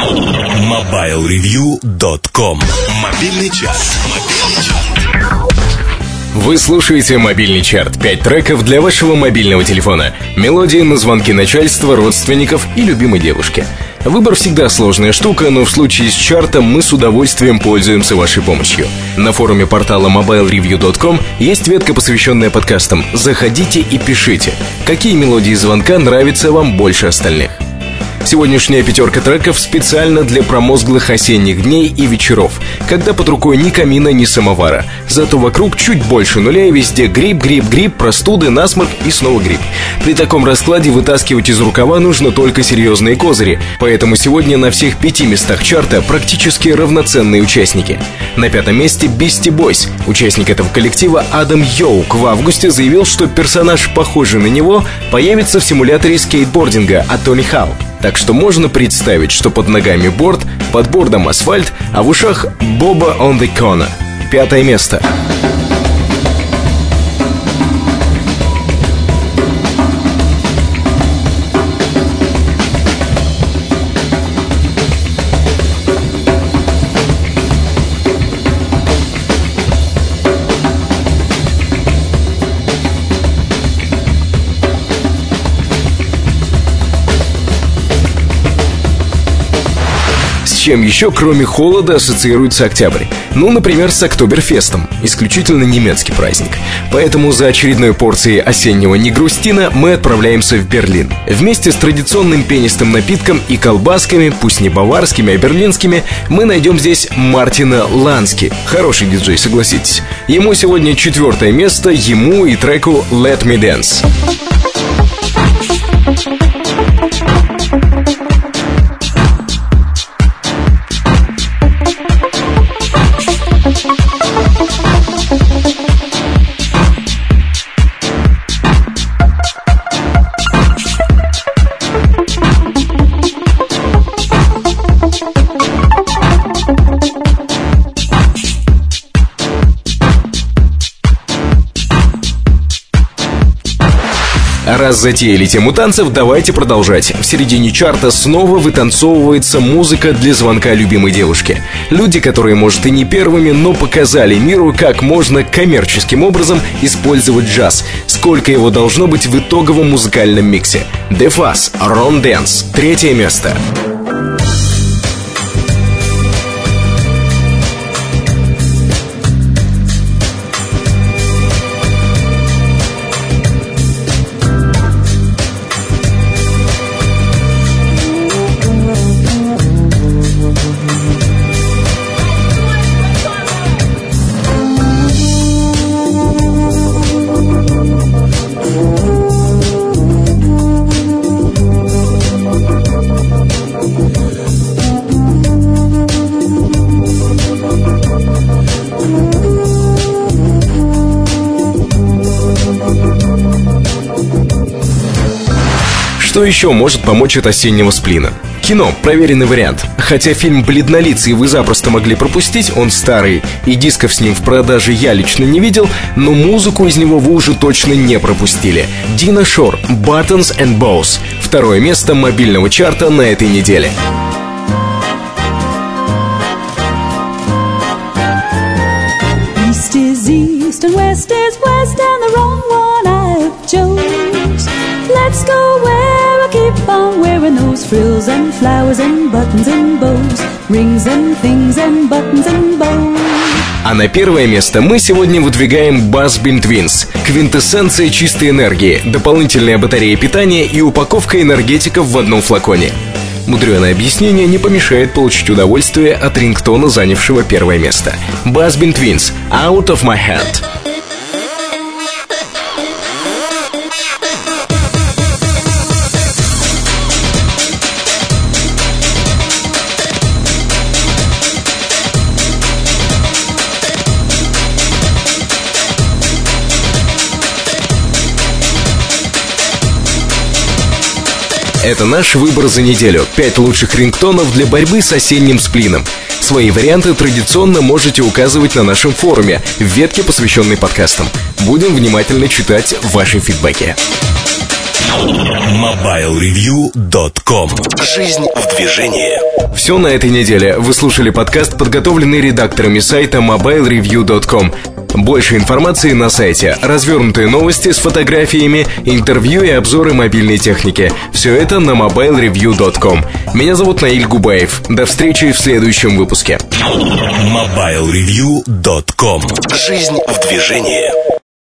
MobileReview.com Мобильный час. Вы слушаете мобильный чарт. Пять треков для вашего мобильного телефона. Мелодии на звонки начальства, родственников и любимой девушки. Выбор всегда сложная штука, но в случае с чартом мы с удовольствием пользуемся вашей помощью. На форуме портала mobilereview.com есть ветка, посвященная подкастам. Заходите и пишите, какие мелодии звонка нравятся вам больше остальных. Сегодняшняя пятерка треков специально для промозглых осенних дней и вечеров, когда под рукой ни камина, ни самовара. Зато вокруг чуть больше нуля и везде грипп, грипп, грипп, простуды, насморк и снова грипп. При таком раскладе вытаскивать из рукава нужно только серьезные козыри, поэтому сегодня на всех пяти местах чарта практически равноценные участники. На пятом месте Beastie Boys. Участник этого коллектива Адам Йоук в августе заявил, что персонаж, похожий на него, появится в симуляторе скейтбординга от Тони Хау. Так что можно представить, что под ногами борт, под бордом асфальт, а в ушах Боба on the Corner. Пятое место. Чем еще, кроме холода, ассоциируется октябрь? Ну, например, с Октоберфестом, исключительно немецкий праздник. Поэтому за очередной порцией осеннего негрустина мы отправляемся в Берлин. Вместе с традиционным пенистым напитком и колбасками, пусть не баварскими, а берлинскими, мы найдем здесь Мартина Лански. Хороший диджей, согласитесь. Ему сегодня четвертое место, ему и треку «Let Me Dance». Раз затеяли тему танцев, давайте продолжать. В середине чарта снова вытанцовывается музыка для звонка любимой девушки. Люди, которые, может, и не первыми, но показали миру, как можно коммерческим образом использовать джаз. Сколько его должно быть в итоговом музыкальном миксе. Дефас, Рон Дэнс, третье место. Что еще может помочь от осеннего сплина? Кино – проверенный вариант. Хотя фильм «Бледнолицый» вы запросто могли пропустить, он старый, и дисков с ним в продаже я лично не видел, но музыку из него вы уже точно не пропустили. Дина Шор «Buttons and Bows» – второе место мобильного чарта на этой неделе. Let's go west. Keep on wearing those frills and flowers and buttons and bows, rings and things and buttons and bows. А на первое место мы сегодня выдвигаем Buzzbeam Twins. Квинтэссенция чистой энергии, дополнительная батарея питания и упаковка энергетиков в одном флаконе. Мудреное объяснение не помешает получить удовольствие от рингтона, занявшего первое место. Buzzbeam Twins – Out of My Hand. Это наш выбор за неделю. Пять лучших рингтонов для борьбы с осенним сплином. Свои варианты традиционно можете указывать на нашем форуме в ветке, посвященной подкастам. Будем внимательно читать ваши фидбэки. MobileReview.com Жизнь в движении Все на этой неделе. Вы слушали подкаст, подготовленный редакторами сайта MobileReview.com. Больше информации на сайте, развернутые новости с фотографиями, интервью и обзоры мобильной техники. Все это на mobilereview.com. Меня зовут Наиль Губаев. До встречи в следующем выпуске. MobileReview.com Жизнь в движении